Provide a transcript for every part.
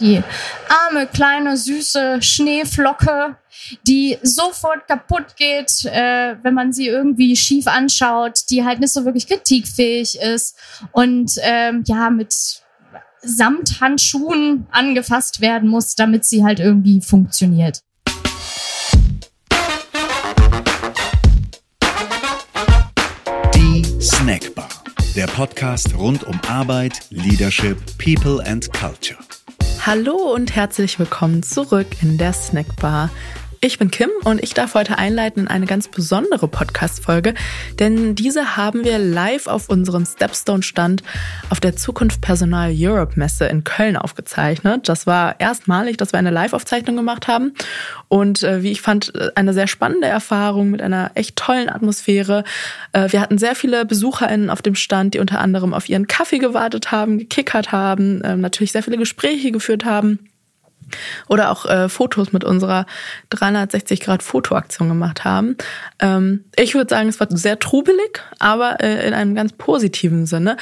Die arme, kleine, süße Schneeflocke, die sofort kaputt geht, äh, wenn man sie irgendwie schief anschaut, die halt nicht so wirklich kritikfähig ist und ähm, ja, mit Samthandschuhen angefasst werden muss, damit sie halt irgendwie funktioniert. Die Snackbar, der Podcast rund um Arbeit, Leadership, People and Culture. Hallo und herzlich willkommen zurück in der Snackbar. Ich bin Kim und ich darf heute einleiten in eine ganz besondere Podcast-Folge, denn diese haben wir live auf unserem Stepstone-Stand auf der Zukunft Personal Europe Messe in Köln aufgezeichnet. Das war erstmalig, dass wir eine Live-Aufzeichnung gemacht haben und äh, wie ich fand, eine sehr spannende Erfahrung mit einer echt tollen Atmosphäre. Äh, wir hatten sehr viele BesucherInnen auf dem Stand, die unter anderem auf ihren Kaffee gewartet haben, gekickert haben, äh, natürlich sehr viele Gespräche geführt haben oder auch äh, Fotos mit unserer 360 Grad Fotoaktion gemacht haben. Ähm, ich würde sagen, es war sehr trubelig, aber äh, in einem ganz positiven Sinne.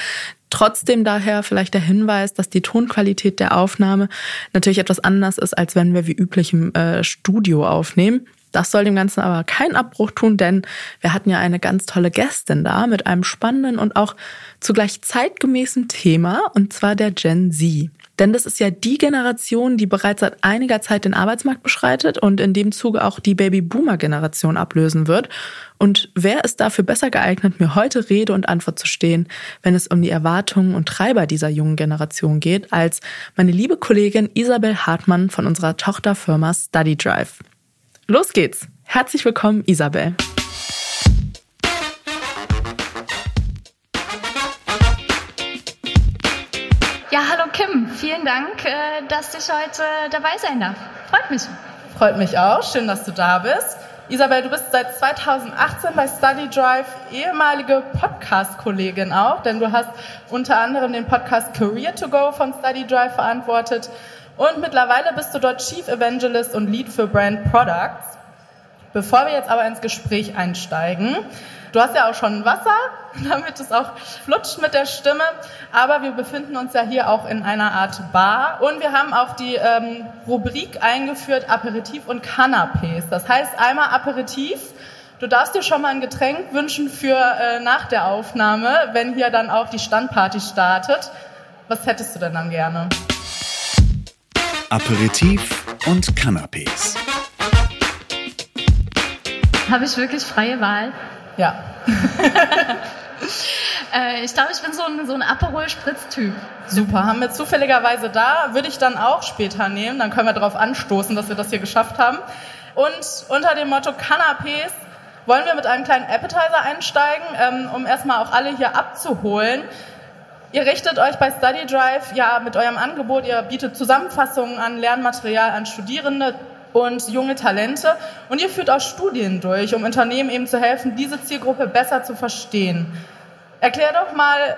Trotzdem daher vielleicht der Hinweis, dass die Tonqualität der Aufnahme natürlich etwas anders ist, als wenn wir wie üblich im äh, Studio aufnehmen. Das soll dem Ganzen aber keinen Abbruch tun, denn wir hatten ja eine ganz tolle Gästin da mit einem spannenden und auch zugleich zeitgemäßen Thema, und zwar der Gen Z. Denn das ist ja die Generation, die bereits seit einiger Zeit den Arbeitsmarkt beschreitet und in dem Zuge auch die Baby-Boomer-Generation ablösen wird. Und wer ist dafür besser geeignet, mir heute Rede und Antwort zu stehen, wenn es um die Erwartungen und Treiber dieser jungen Generation geht, als meine liebe Kollegin Isabel Hartmann von unserer Tochterfirma Study Drive. Los geht's! Herzlich willkommen, Isabel. Vielen Dank, äh, dass ich heute dabei sein darf. Freut mich. Freut mich auch, schön, dass du da bist. Isabel, du bist seit 2018 bei Study Drive ehemalige Podcast-Kollegin auch, denn du hast unter anderem den Podcast Career to Go von Study Drive verantwortet und mittlerweile bist du dort Chief Evangelist und Lead für Brand Products. Bevor wir jetzt aber ins Gespräch einsteigen, Du hast ja auch schon Wasser, damit es auch flutscht mit der Stimme. Aber wir befinden uns ja hier auch in einer Art Bar und wir haben auch die ähm, Rubrik eingeführt Aperitif und Canapés. Das heißt einmal Aperitif. Du darfst dir schon mal ein Getränk wünschen für äh, nach der Aufnahme, wenn hier dann auch die Standparty startet. Was hättest du denn dann gerne? Aperitif und Canapés. Habe ich wirklich freie Wahl? Ja. äh, ich glaube, ich bin so ein, so ein Aperol-Spritz-Typ. Super, haben wir zufälligerweise da. Würde ich dann auch später nehmen. Dann können wir darauf anstoßen, dass wir das hier geschafft haben. Und unter dem Motto Canapés wollen wir mit einem kleinen Appetizer einsteigen, ähm, um erstmal auch alle hier abzuholen. Ihr richtet euch bei Study Drive ja mit eurem Angebot, ihr bietet Zusammenfassungen an, Lernmaterial an Studierende und junge Talente. Und ihr führt auch Studien durch, um Unternehmen eben zu helfen, diese Zielgruppe besser zu verstehen. Erklär doch mal,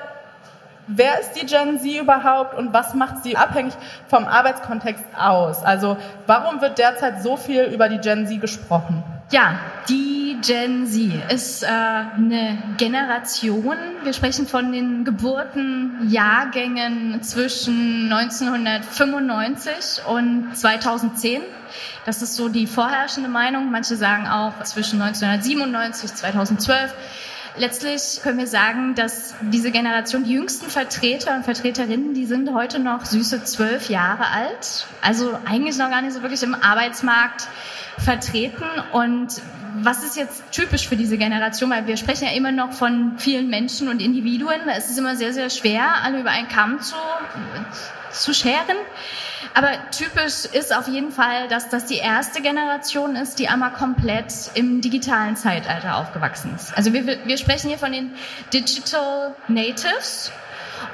wer ist die Gen Z überhaupt und was macht sie abhängig vom Arbeitskontext aus? Also warum wird derzeit so viel über die Gen Z gesprochen? Ja, die Gen Z ist äh, eine Generation. Wir sprechen von den Geburtenjahrgängen zwischen 1995 und 2010. Das ist so die vorherrschende Meinung. Manche sagen auch zwischen 1997 2012 letztlich können wir sagen, dass diese Generation, die jüngsten Vertreter und Vertreterinnen, die sind heute noch süße zwölf Jahre alt. Also eigentlich noch gar nicht so wirklich im Arbeitsmarkt vertreten. Und was ist jetzt typisch für diese Generation? Weil wir sprechen ja immer noch von vielen Menschen und Individuen. Es ist immer sehr, sehr schwer, alle über einen Kamm zu, zu scheren. Aber typisch ist auf jeden Fall, dass das die erste Generation ist, die einmal komplett im digitalen Zeitalter aufgewachsen ist. Also wir, wir sprechen hier von den Digital Natives.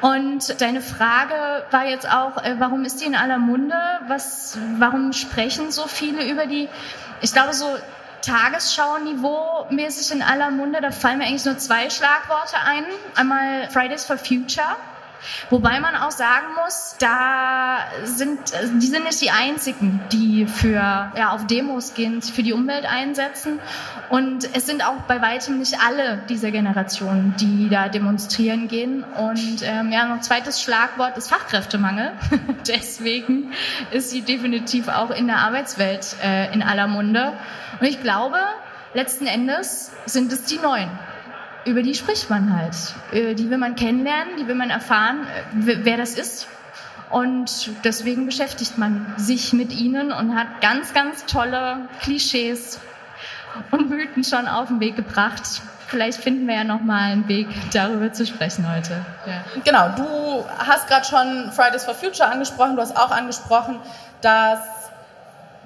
Und deine Frage war jetzt auch, äh, warum ist die in aller Munde? Was, warum sprechen so viele über die? Ich glaube, so Tagesschau-Niveau mäßig in aller Munde, da fallen mir eigentlich nur zwei Schlagworte ein. Einmal Fridays for Future Wobei man auch sagen muss, da sind, die sind nicht die einzigen, die für, ja, auf Demos gehen, für die Umwelt einsetzen. Und es sind auch bei weitem nicht alle dieser Generation, die da demonstrieren gehen. Und ähm, ja, noch zweites Schlagwort ist Fachkräftemangel. Deswegen ist sie definitiv auch in der Arbeitswelt äh, in aller Munde. Und ich glaube, letzten Endes sind es die Neuen über die spricht man halt. Äh, die will man kennenlernen, die will man erfahren, äh, wer das ist. Und deswegen beschäftigt man sich mit ihnen und hat ganz, ganz tolle Klischees und Mythen schon auf den Weg gebracht. Vielleicht finden wir ja noch mal einen Weg, darüber zu sprechen heute. Ja. Genau, du hast gerade schon Fridays for Future angesprochen. Du hast auch angesprochen, dass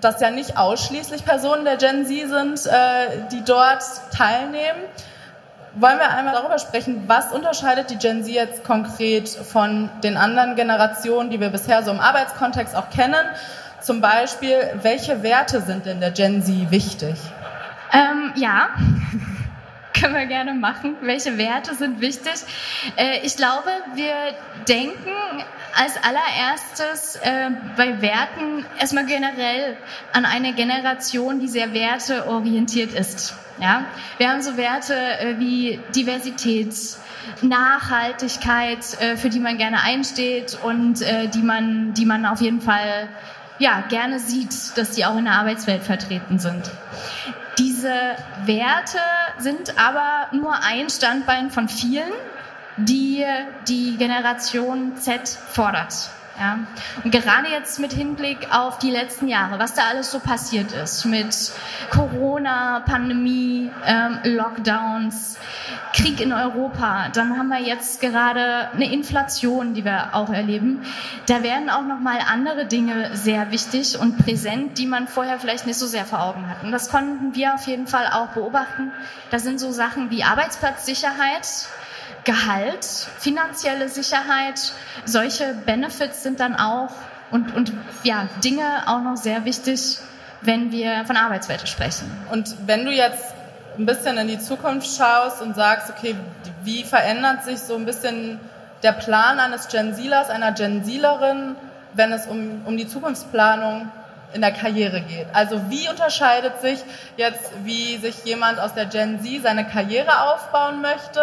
das ja nicht ausschließlich Personen der Gen Z sind, äh, die dort teilnehmen wollen wir einmal darüber sprechen, was unterscheidet die Gen Z jetzt konkret von den anderen Generationen, die wir bisher so im Arbeitskontext auch kennen? Zum Beispiel, welche Werte sind denn der Gen Z wichtig? Ähm, ja, können wir gerne machen. Welche Werte sind wichtig? Äh, ich glaube, wir denken als allererstes äh, bei Werten erstmal generell an eine Generation, die sehr werteorientiert ist. Ja? Wir haben so Werte äh, wie Diversität, Nachhaltigkeit, für die man gerne einsteht und die, man, die man auf jeden Fall ja, gerne sieht, dass die auch in der Arbeitswelt vertreten sind. Diese Werte sind aber nur ein Standbein von vielen, die die Generation Z fordert. Ja. Und gerade jetzt mit Hinblick auf die letzten Jahre, was da alles so passiert ist mit Corona, Pandemie, ähm, Lockdowns, Krieg in Europa, dann haben wir jetzt gerade eine Inflation, die wir auch erleben. Da werden auch noch mal andere Dinge sehr wichtig und präsent, die man vorher vielleicht nicht so sehr vor Augen hat. Und das konnten wir auf jeden Fall auch beobachten. Da sind so Sachen wie Arbeitsplatzsicherheit, Gehalt, finanzielle Sicherheit, solche Benefits sind dann auch und, und ja, Dinge auch noch sehr wichtig, wenn wir von Arbeitswelt sprechen. Und wenn du jetzt ein bisschen in die Zukunft schaust und sagst, okay, wie verändert sich so ein bisschen der Plan eines Gen Zlers, einer Gen Zlerin, wenn es um, um die Zukunftsplanung in der Karriere geht. Also wie unterscheidet sich jetzt, wie sich jemand aus der Gen Z seine Karriere aufbauen möchte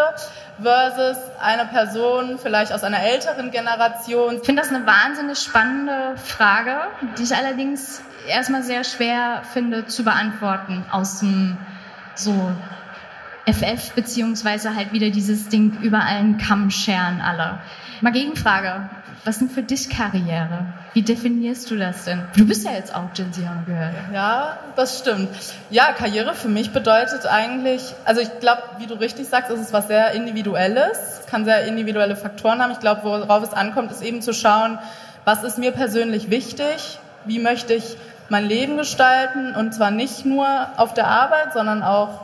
versus eine Person vielleicht aus einer älteren Generation? Ich finde das eine wahnsinnig spannende Frage, die ich allerdings erstmal sehr schwer finde zu beantworten aus dem so FF beziehungsweise halt wieder dieses Ding über allen Kamm scheren alle. Mal Gegenfrage. Was sind für dich Karriere? Wie definierst du das denn? Du bist ja jetzt auch Gen Z, haben gehört. Ja, das stimmt. Ja, Karriere für mich bedeutet eigentlich, also ich glaube, wie du richtig sagst, ist es was sehr Individuelles. Es kann sehr individuelle Faktoren haben. Ich glaube, worauf es ankommt, ist eben zu schauen, was ist mir persönlich wichtig? Wie möchte ich mein Leben gestalten? Und zwar nicht nur auf der Arbeit, sondern auch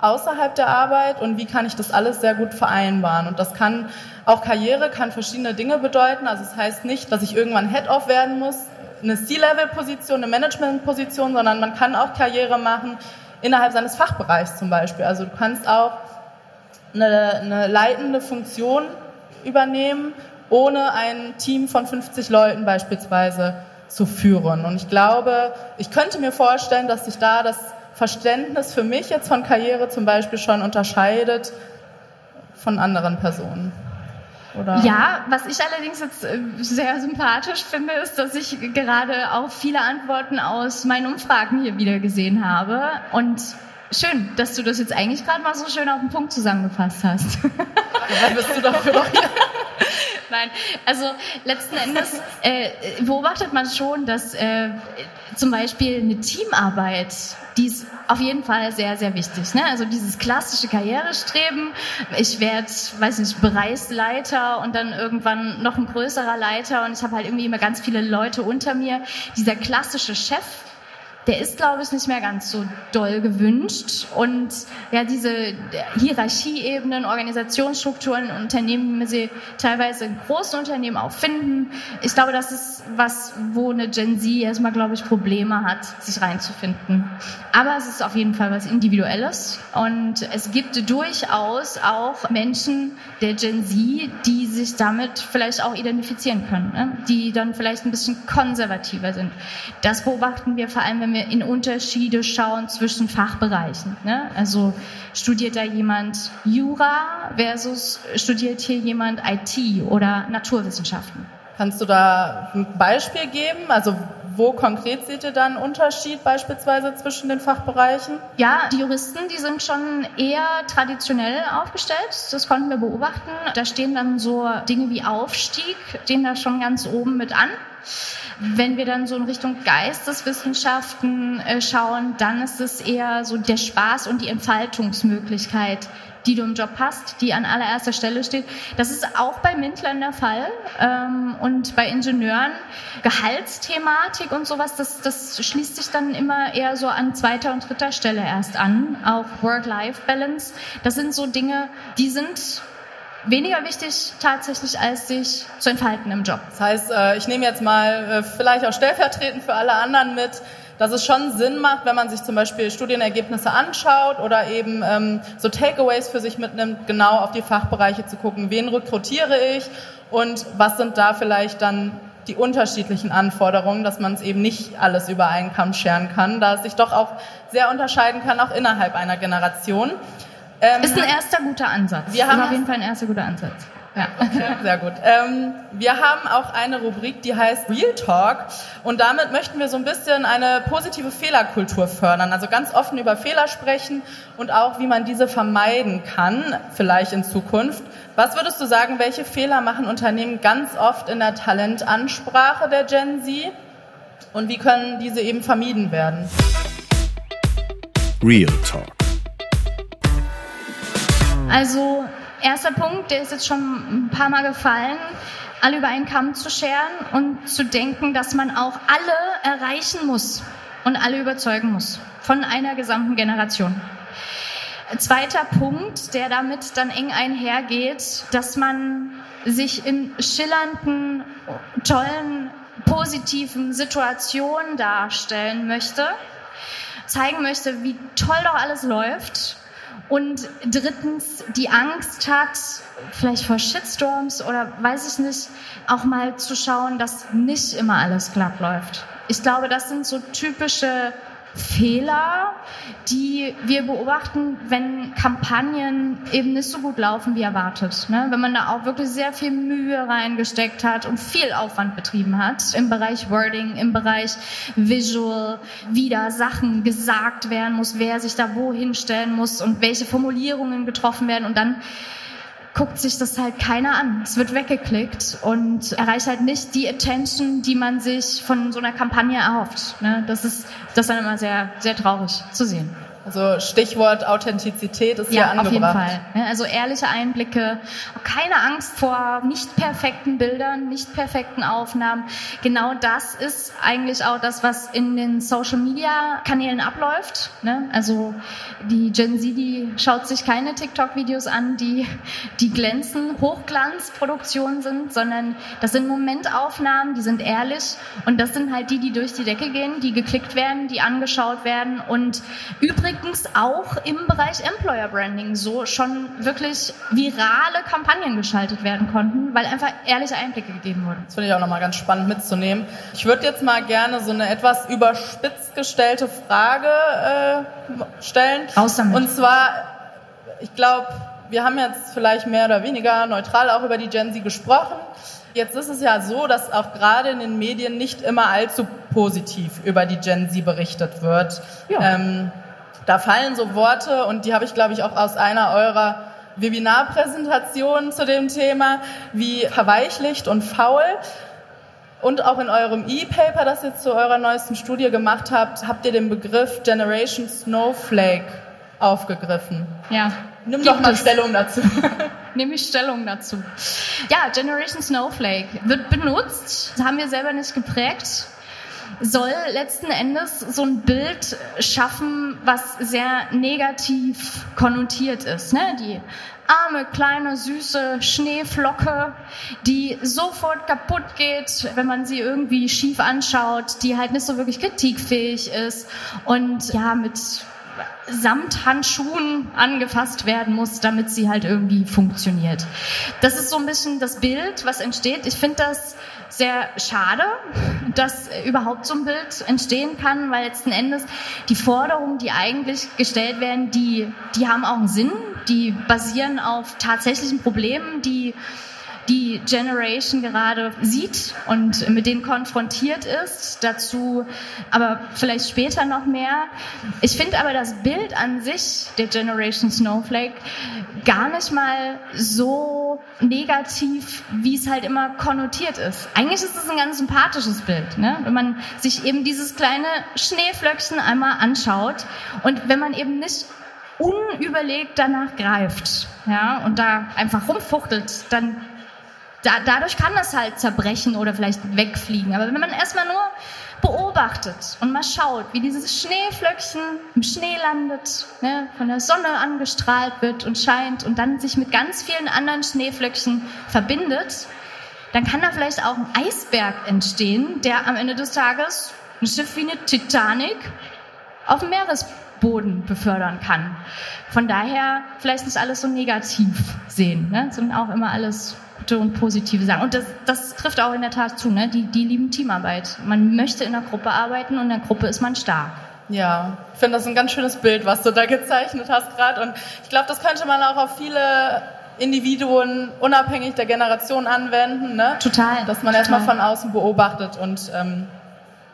außerhalb der Arbeit und wie kann ich das alles sehr gut vereinbaren. Und das kann auch Karriere kann verschiedene Dinge bedeuten. Also es das heißt nicht, dass ich irgendwann Head-Off werden muss, eine C-Level-Position, eine Management-Position, sondern man kann auch Karriere machen innerhalb seines Fachbereichs zum Beispiel. Also du kannst auch eine, eine leitende Funktion übernehmen, ohne ein Team von 50 Leuten beispielsweise zu führen. Und ich glaube, ich könnte mir vorstellen, dass sich da das Verständnis für mich jetzt von Karriere zum Beispiel schon unterscheidet von anderen Personen. Oder? Ja, was ich allerdings jetzt äh, sehr sympathisch finde, ist, dass ich gerade auch viele Antworten aus meinen Umfragen hier wieder gesehen habe. Und schön, dass du das jetzt eigentlich gerade mal so schön auf den Punkt zusammengefasst hast. Ja, bist du dafür doch hier. Nein, also letzten Endes äh, beobachtet man schon, dass äh, zum Beispiel eine Teamarbeit, die ist auf jeden Fall sehr, sehr wichtig. Ne? Also dieses klassische Karrierestreben, ich werde, weiß nicht, Bereichsleiter und dann irgendwann noch ein größerer Leiter und ich habe halt irgendwie immer ganz viele Leute unter mir. Dieser klassische Chef, der ist, glaube ich, nicht mehr ganz so doll gewünscht. Und ja, diese Hierarchieebenen, Organisationsstrukturen, Unternehmen, wie sie teilweise in großen Unternehmen auch finden, ich glaube, das ist was, wo eine Gen Z erstmal, glaube ich, Probleme hat, sich reinzufinden. Aber es ist auf jeden Fall was Individuelles. Und es gibt durchaus auch Menschen der Gen Z, die sich damit vielleicht auch identifizieren können, ne? die dann vielleicht ein bisschen konservativer sind. Das beobachten wir vor allem, wenn wir in Unterschiede schauen zwischen Fachbereichen. Ne? Also studiert da jemand Jura versus studiert hier jemand IT oder Naturwissenschaften? Kannst du da ein Beispiel geben? Also wo konkret seht ihr da einen Unterschied beispielsweise zwischen den Fachbereichen? Ja, die Juristen, die sind schon eher traditionell aufgestellt. Das konnten wir beobachten. Da stehen dann so Dinge wie Aufstieg, stehen da schon ganz oben mit an. Wenn wir dann so in Richtung Geisteswissenschaften äh, schauen, dann ist es eher so der Spaß und die Entfaltungsmöglichkeit, die du im Job hast, die an allererster Stelle steht. Das ist auch bei Mindlern der Fall ähm, und bei Ingenieuren. Gehaltsthematik und sowas, das, das schließt sich dann immer eher so an zweiter und dritter Stelle erst an. Auch Work-Life-Balance. Das sind so Dinge, die sind weniger wichtig tatsächlich, als sich zu entfalten im Job. Das heißt, äh, ich nehme jetzt mal äh, vielleicht auch stellvertretend für alle anderen mit, dass es schon Sinn macht, wenn man sich zum Beispiel Studienergebnisse anschaut oder eben ähm, so Takeaways für sich mitnimmt, genau auf die Fachbereiche zu gucken, wen rekrutiere ich und was sind da vielleicht dann die unterschiedlichen Anforderungen, dass man es eben nicht alles über einen Kamm scheren kann, da es sich doch auch sehr unterscheiden kann, auch innerhalb einer Generation. Ähm, ist ein erster guter Ansatz. Wir haben auf jeden Fall ein erster guter Ansatz. Ja, okay, sehr gut. Ähm, wir haben auch eine Rubrik, die heißt Real Talk und damit möchten wir so ein bisschen eine positive Fehlerkultur fördern, also ganz offen über Fehler sprechen und auch, wie man diese vermeiden kann, vielleicht in Zukunft. Was würdest du sagen, welche Fehler machen Unternehmen ganz oft in der Talentansprache der Gen Z und wie können diese eben vermieden werden? Real Talk. Also erster Punkt, der ist jetzt schon ein paar Mal gefallen, alle über einen Kamm zu scheren und zu denken, dass man auch alle erreichen muss und alle überzeugen muss von einer gesamten Generation. Zweiter Punkt, der damit dann eng einhergeht, dass man sich in schillernden, tollen, positiven Situationen darstellen möchte, zeigen möchte, wie toll doch alles läuft und drittens die Angst hat, vielleicht vor Shitstorms oder weiß ich nicht, auch mal zu schauen, dass nicht immer alles glatt läuft. Ich glaube, das sind so typische Fehler, die wir beobachten, wenn Kampagnen eben nicht so gut laufen wie erwartet. Ne? Wenn man da auch wirklich sehr viel Mühe reingesteckt hat und viel Aufwand betrieben hat im Bereich Wording, im Bereich Visual, wie da Sachen gesagt werden muss, wer sich da wo hinstellen muss und welche Formulierungen getroffen werden und dann guckt sich das halt keiner an. Es wird weggeklickt und erreicht halt nicht die Attention, die man sich von so einer Kampagne erhofft. Ne? Das ist das ist dann immer sehr, sehr traurig zu sehen. Also Stichwort Authentizität ist ja, hier angebracht. Auf jeden Fall. Also ehrliche Einblicke, keine Angst vor nicht perfekten Bildern, nicht perfekten Aufnahmen. Genau das ist eigentlich auch das, was in den Social Media Kanälen abläuft. Ne? Also die Gen Z, die schaut sich keine TikTok-Videos an, die, die glänzen, Hochglanzproduktionen sind, sondern das sind Momentaufnahmen, die sind ehrlich und das sind halt die, die durch die Decke gehen, die geklickt werden, die angeschaut werden und übrigens übrigens auch im Bereich Employer Branding so schon wirklich virale Kampagnen geschaltet werden konnten, weil einfach ehrliche Einblicke gegeben wurden. Das finde ich auch nochmal ganz spannend mitzunehmen. Ich würde jetzt mal gerne so eine etwas überspitzt gestellte Frage äh, stellen. Aus damit. Und zwar, ich glaube, wir haben jetzt vielleicht mehr oder weniger neutral auch über die Gen Z gesprochen. Jetzt ist es ja so, dass auch gerade in den Medien nicht immer allzu positiv über die Gen Z berichtet wird. Ja. Ähm, da fallen so Worte und die habe ich, glaube ich, auch aus einer eurer Webinarpräsentationen zu dem Thema, wie verweichlicht und faul. Und auch in eurem E-Paper, das ihr zu eurer neuesten Studie gemacht habt, habt ihr den Begriff Generation Snowflake aufgegriffen. Ja. Nimm doch mal Stellung dazu. Nehme ich Stellung dazu. Ja, Generation Snowflake wird benutzt, haben wir selber nicht geprägt. Soll letzten Endes so ein Bild schaffen, was sehr negativ konnotiert ist. Ne? Die arme, kleine, süße Schneeflocke, die sofort kaputt geht, wenn man sie irgendwie schief anschaut, die halt nicht so wirklich kritikfähig ist und ja, mit Samthandschuhen angefasst werden muss, damit sie halt irgendwie funktioniert. Das ist so ein bisschen das Bild, was entsteht. Ich finde das sehr schade, dass überhaupt so ein Bild entstehen kann, weil letzten Endes die Forderungen, die eigentlich gestellt werden, die, die haben auch einen Sinn, die basieren auf tatsächlichen Problemen, die die Generation gerade sieht und mit denen konfrontiert ist. Dazu aber vielleicht später noch mehr. Ich finde aber das Bild an sich der Generation Snowflake gar nicht mal so negativ, wie es halt immer konnotiert ist. Eigentlich ist es ein ganz sympathisches Bild, ne? wenn man sich eben dieses kleine Schneeflöckchen einmal anschaut und wenn man eben nicht unüberlegt danach greift ja, und da einfach rumfuchtelt, dann da, dadurch kann das halt zerbrechen oder vielleicht wegfliegen. Aber wenn man erstmal nur beobachtet und mal schaut, wie dieses Schneeflöckchen im Schnee landet, ne, von der Sonne angestrahlt wird und scheint und dann sich mit ganz vielen anderen Schneeflöckchen verbindet, dann kann da vielleicht auch ein Eisberg entstehen, der am Ende des Tages ein Schiff wie eine Titanic auf dem Meeresboden befördern kann. Von daher vielleicht nicht alles so negativ sehen, ne, sondern auch immer alles gute und positive Sachen. Und das, das trifft auch in der Tat zu, ne? Die, die lieben Teamarbeit. Man möchte in der Gruppe arbeiten und in der Gruppe ist man stark. Ja, ich finde das ein ganz schönes Bild, was du da gezeichnet hast gerade. Und ich glaube, das könnte man auch auf viele Individuen unabhängig der Generation anwenden. Ne? Total. Dass man erstmal von außen beobachtet und ähm,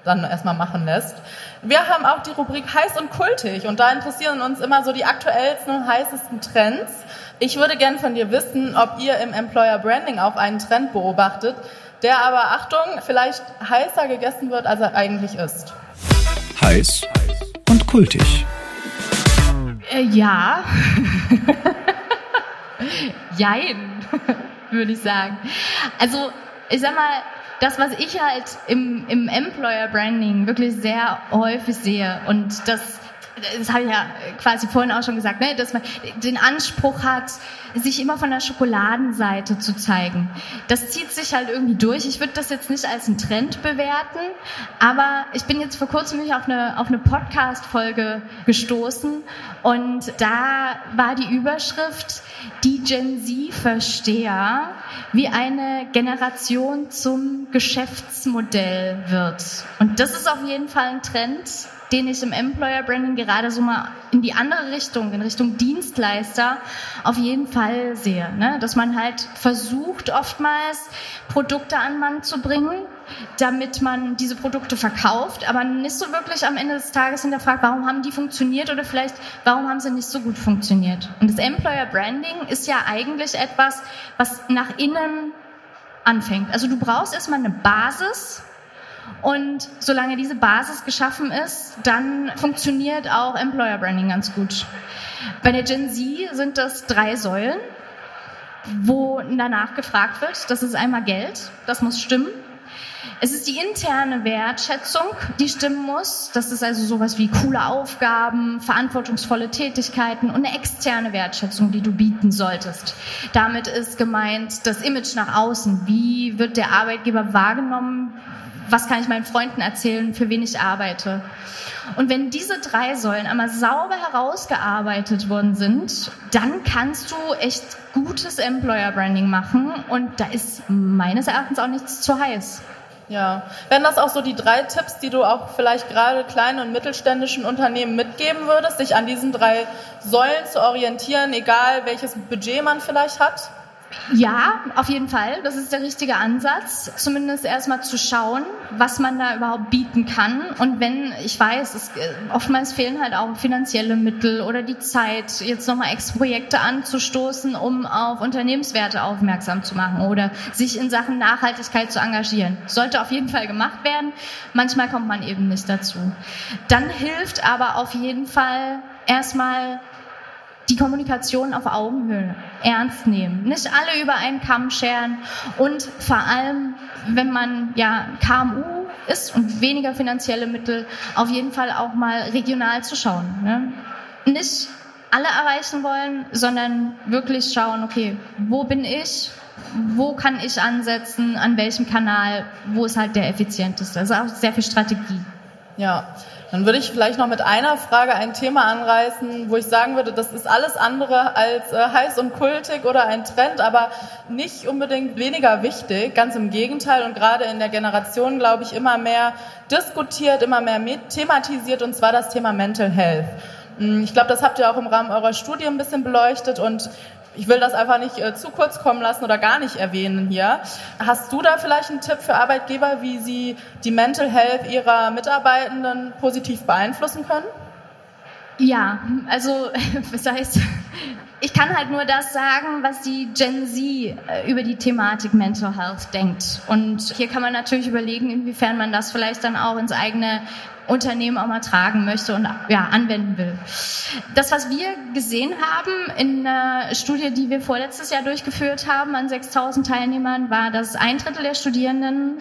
dann erstmal machen lässt. Wir haben auch die Rubrik heiß und kultig und da interessieren uns immer so die aktuellsten und heißesten Trends. Ich würde gern von dir wissen, ob ihr im Employer Branding auch einen Trend beobachtet, der aber, Achtung, vielleicht heißer gegessen wird, als er eigentlich ist. Heiß und kultig. Äh, ja. Jein, würde ich sagen. Also, ich sag mal, das, was ich halt im, im Employer Branding wirklich sehr häufig sehe und das das habe ich ja quasi vorhin auch schon gesagt, ne, dass man den Anspruch hat, sich immer von der Schokoladenseite zu zeigen. Das zieht sich halt irgendwie durch. Ich würde das jetzt nicht als einen Trend bewerten, aber ich bin jetzt vor kurzem auf eine, auf eine Podcast-Folge gestoßen und da war die Überschrift, die Gen Z-Versteher, wie eine Generation zum Geschäftsmodell wird. Und das ist auf jeden Fall ein Trend, den ich im Employer Branding gerade so mal in die andere Richtung, in Richtung Dienstleister auf jeden Fall sehe. Ne? Dass man halt versucht, oftmals Produkte an Mann zu bringen, damit man diese Produkte verkauft, aber nicht so wirklich am Ende des Tages hinterfragt, warum haben die funktioniert oder vielleicht, warum haben sie nicht so gut funktioniert. Und das Employer Branding ist ja eigentlich etwas, was nach innen anfängt. Also du brauchst erstmal eine Basis, und solange diese Basis geschaffen ist, dann funktioniert auch Employer Branding ganz gut. Bei der Gen Z sind das drei Säulen, wo danach gefragt wird. Das ist einmal Geld, das muss stimmen. Es ist die interne Wertschätzung, die stimmen muss. Das ist also sowas wie coole Aufgaben, verantwortungsvolle Tätigkeiten und eine externe Wertschätzung, die du bieten solltest. Damit ist gemeint das Image nach außen. Wie wird der Arbeitgeber wahrgenommen? Was kann ich meinen Freunden erzählen, für wen ich arbeite. Und wenn diese drei Säulen einmal sauber herausgearbeitet worden sind, dann kannst du echt gutes Employer Branding machen und da ist meines Erachtens auch nichts zu heiß. Ja, wären das auch so die drei Tipps, die du auch vielleicht gerade kleinen und mittelständischen Unternehmen mitgeben würdest, sich an diesen drei Säulen zu orientieren, egal welches Budget man vielleicht hat? Ja, auf jeden Fall. Das ist der richtige Ansatz. Zumindest erstmal zu schauen, was man da überhaupt bieten kann. Und wenn, ich weiß, es, äh, oftmals fehlen halt auch finanzielle Mittel oder die Zeit, jetzt nochmal extra Projekte anzustoßen, um auf Unternehmenswerte aufmerksam zu machen oder sich in Sachen Nachhaltigkeit zu engagieren. Sollte auf jeden Fall gemacht werden. Manchmal kommt man eben nicht dazu. Dann hilft aber auf jeden Fall erstmal die Kommunikation auf Augenhöhe ernst nehmen, nicht alle über einen Kamm scheren und vor allem, wenn man ja KMU ist und weniger finanzielle Mittel, auf jeden Fall auch mal regional zu schauen. Ne? Nicht alle erreichen wollen, sondern wirklich schauen, okay, wo bin ich? Wo kann ich ansetzen? An welchem Kanal? Wo ist halt der effizienteste? Also auch sehr viel Strategie. Ja, dann würde ich vielleicht noch mit einer Frage ein Thema anreißen, wo ich sagen würde, das ist alles andere als äh, heiß und kultig oder ein Trend, aber nicht unbedingt weniger wichtig. Ganz im Gegenteil und gerade in der Generation, glaube ich, immer mehr diskutiert, immer mehr thematisiert und zwar das Thema Mental Health. Hm, ich glaube, das habt ihr auch im Rahmen eurer Studie ein bisschen beleuchtet und ich will das einfach nicht äh, zu kurz kommen lassen oder gar nicht erwähnen hier. Hast du da vielleicht einen Tipp für Arbeitgeber, wie sie die Mental Health ihrer Mitarbeitenden positiv beeinflussen können? Ja, also das heißt, ich kann halt nur das sagen, was die Gen Z äh, über die Thematik Mental Health denkt. Und hier kann man natürlich überlegen, inwiefern man das vielleicht dann auch ins eigene Unternehmen auch mal tragen möchte und ja, anwenden will. Das, was wir gesehen haben in einer Studie, die wir vorletztes Jahr durchgeführt haben an 6000 Teilnehmern, war, dass ein Drittel der Studierenden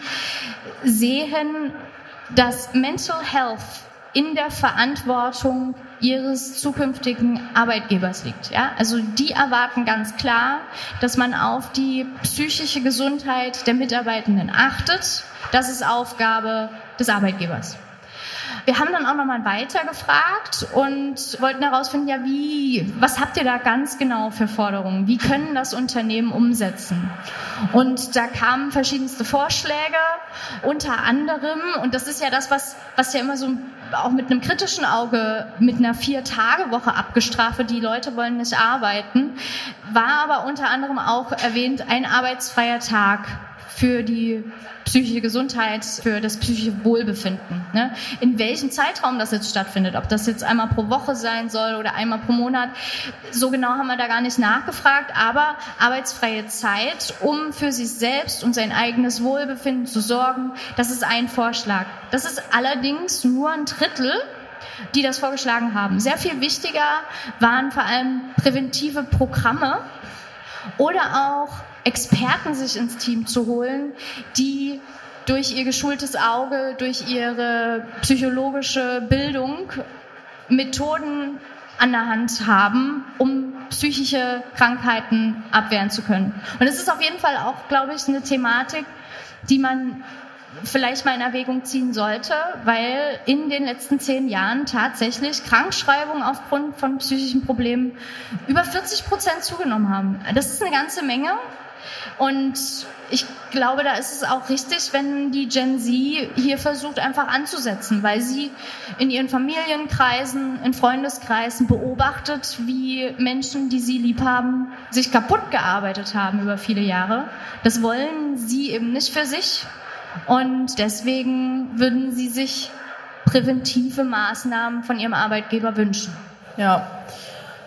sehen, dass Mental Health in der Verantwortung ihres zukünftigen Arbeitgebers liegt. Ja? Also die erwarten ganz klar, dass man auf die psychische Gesundheit der Mitarbeitenden achtet. Das ist Aufgabe des Arbeitgebers. Wir haben dann auch nochmal weiter gefragt und wollten herausfinden, ja, wie, was habt ihr da ganz genau für Forderungen? Wie können das Unternehmen umsetzen? Und da kamen verschiedenste Vorschläge, unter anderem, und das ist ja das, was, was ja immer so auch mit einem kritischen Auge mit einer Vier-Tage-Woche abgestraft wird, die Leute wollen nicht arbeiten, war aber unter anderem auch erwähnt ein arbeitsfreier Tag für die psychische Gesundheit, für das psychische Wohlbefinden. Ne? In welchem Zeitraum das jetzt stattfindet, ob das jetzt einmal pro Woche sein soll oder einmal pro Monat, so genau haben wir da gar nicht nachgefragt, aber arbeitsfreie Zeit, um für sich selbst und sein eigenes Wohlbefinden zu sorgen, das ist ein Vorschlag. Das ist allerdings nur ein Drittel die das vorgeschlagen haben. Sehr viel wichtiger waren vor allem präventive Programme oder auch Experten sich ins Team zu holen, die durch ihr geschultes Auge, durch ihre psychologische Bildung Methoden an der Hand haben, um psychische Krankheiten abwehren zu können. Und es ist auf jeden Fall auch, glaube ich, eine Thematik, die man vielleicht mal in Erwägung ziehen sollte, weil in den letzten zehn Jahren tatsächlich Krankschreibungen aufgrund von psychischen Problemen über 40 Prozent zugenommen haben. Das ist eine ganze Menge und ich glaube, da ist es auch richtig, wenn die Gen Z hier versucht, einfach anzusetzen, weil sie in ihren Familienkreisen, in Freundeskreisen beobachtet, wie Menschen, die sie lieb haben, sich kaputt gearbeitet haben über viele Jahre. Das wollen sie eben nicht für sich. Und deswegen würden sie sich präventive Maßnahmen von ihrem Arbeitgeber wünschen. Ja.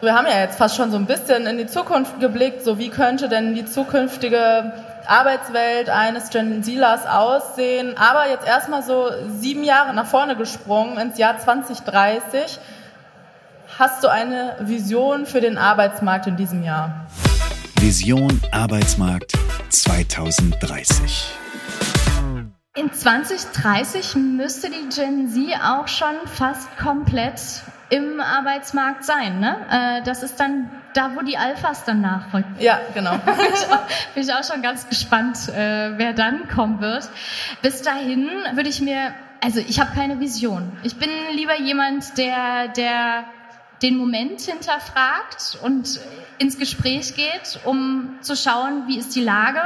Wir haben ja jetzt fast schon so ein bisschen in die Zukunft geblickt, so wie könnte denn die zukünftige Arbeitswelt eines Gen Zlers aussehen. Aber jetzt erstmal so sieben Jahre nach vorne gesprungen ins Jahr 2030. Hast du eine Vision für den Arbeitsmarkt in diesem Jahr? Vision Arbeitsmarkt 2030. In 2030 müsste die Gen Z auch schon fast komplett im Arbeitsmarkt sein. Ne? Äh, das ist dann da, wo die Alphas dann nachfolgen. Ja, genau. bin, ich auch, bin ich auch schon ganz gespannt, äh, wer dann kommen wird. Bis dahin würde ich mir, also ich habe keine Vision. Ich bin lieber jemand, der, der den Moment hinterfragt und ins Gespräch geht, um zu schauen, wie ist die Lage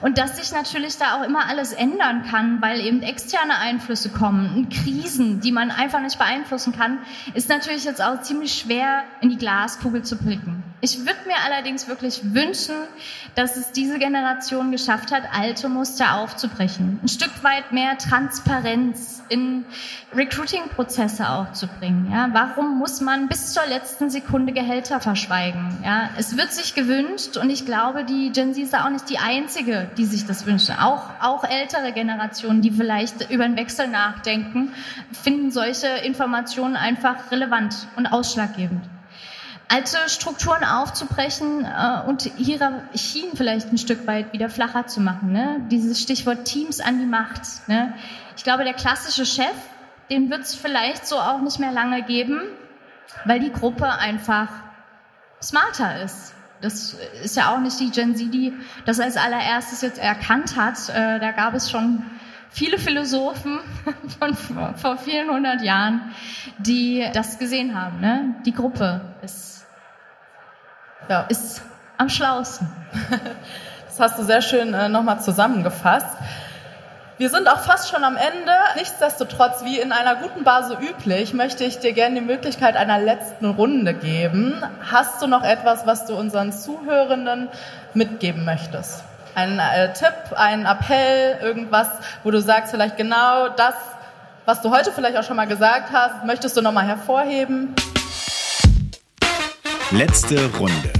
und dass sich natürlich da auch immer alles ändern kann, weil eben externe Einflüsse kommen, Krisen, die man einfach nicht beeinflussen kann, ist natürlich jetzt auch ziemlich schwer in die Glaskugel zu blicken. Ich würde mir allerdings wirklich wünschen, dass es diese Generation geschafft hat, alte Muster aufzubrechen, ein Stück weit mehr Transparenz in Recruiting-Prozesse auch zu bringen. Ja, warum muss man bis zur letzten Sekunde Gehälter verschweigen? Ja, es wird sich gewünscht und ich glaube, die Gen Z ist auch nicht die einzige, die sich das wünscht. Auch, auch ältere Generationen, die vielleicht über einen Wechsel nachdenken, finden solche Informationen einfach relevant und ausschlaggebend. Alte Strukturen aufzubrechen äh, und Hierarchien vielleicht ein Stück weit wieder flacher zu machen. Ne? Dieses Stichwort Teams an die Macht. Ne? Ich glaube, der klassische Chef, den wird es vielleicht so auch nicht mehr lange geben, weil die Gruppe einfach smarter ist. Das ist ja auch nicht die Gen Z, die das als allererstes jetzt erkannt hat. Äh, da gab es schon viele Philosophen von vor, vielen hundert Jahren, die das gesehen haben. Ne? Die Gruppe ist, ja, ist am schlausten. Das hast du sehr schön äh, nochmal zusammengefasst. Wir sind auch fast schon am Ende. Nichtsdestotrotz, wie in einer guten Bar so üblich, möchte ich dir gerne die Möglichkeit einer letzten Runde geben. Hast du noch etwas, was du unseren Zuhörenden mitgeben möchtest? Ein äh, Tipp, ein Appell, irgendwas, wo du sagst, vielleicht genau das, was du heute vielleicht auch schon mal gesagt hast, möchtest du nochmal hervorheben? Letzte Runde.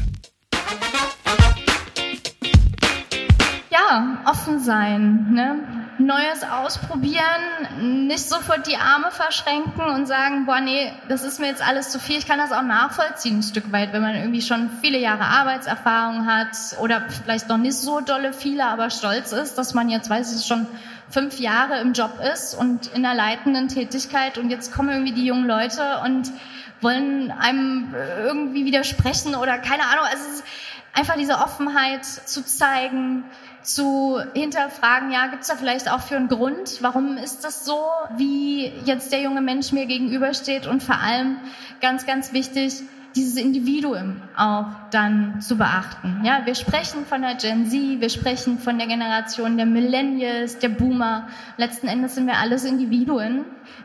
Offen sein. Ne? Neues ausprobieren, nicht sofort die Arme verschränken und sagen, boah, nee, das ist mir jetzt alles zu viel. Ich kann das auch nachvollziehen ein Stück weit, wenn man irgendwie schon viele Jahre Arbeitserfahrung hat oder vielleicht noch nicht so dolle viele, aber stolz ist, dass man jetzt, weiß ich, schon fünf Jahre im Job ist und in einer leitenden Tätigkeit und jetzt kommen irgendwie die jungen Leute und wollen einem irgendwie widersprechen oder keine Ahnung. Also einfach diese Offenheit zu zeigen, zu hinterfragen, ja, gibt es da vielleicht auch für einen Grund, warum ist das so, wie jetzt der junge Mensch mir gegenübersteht und vor allem ganz, ganz wichtig, dieses Individuum auch dann zu beachten. Ja, wir sprechen von der Gen Z, wir sprechen von der Generation der Millennials, der Boomer. Letzten Endes sind wir alles Individuen,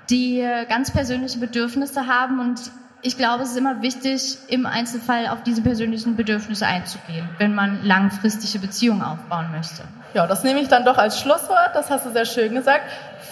die ganz persönliche Bedürfnisse haben und ich glaube, es ist immer wichtig, im Einzelfall auf diese persönlichen Bedürfnisse einzugehen, wenn man langfristige Beziehungen aufbauen möchte. Ja, das nehme ich dann doch als Schlusswort. Das hast du sehr schön gesagt.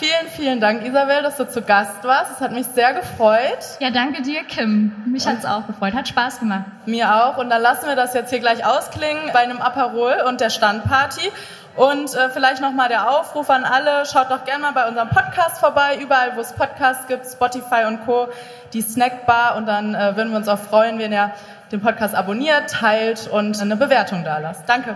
Vielen, vielen Dank, Isabel, dass du zu Gast warst. Es hat mich sehr gefreut. Ja, danke dir, Kim. Mich hat es auch gefreut. Hat Spaß gemacht. Mir auch. Und dann lassen wir das jetzt hier gleich ausklingen bei einem Aperol und der Standparty. Und äh, vielleicht nochmal der Aufruf an alle, schaut doch gerne mal bei unserem Podcast vorbei, überall wo es Podcasts gibt, Spotify und Co., die Snackbar. Und dann äh, würden wir uns auch freuen, wenn ihr den Podcast abonniert, teilt und eine Bewertung da lasst. Danke.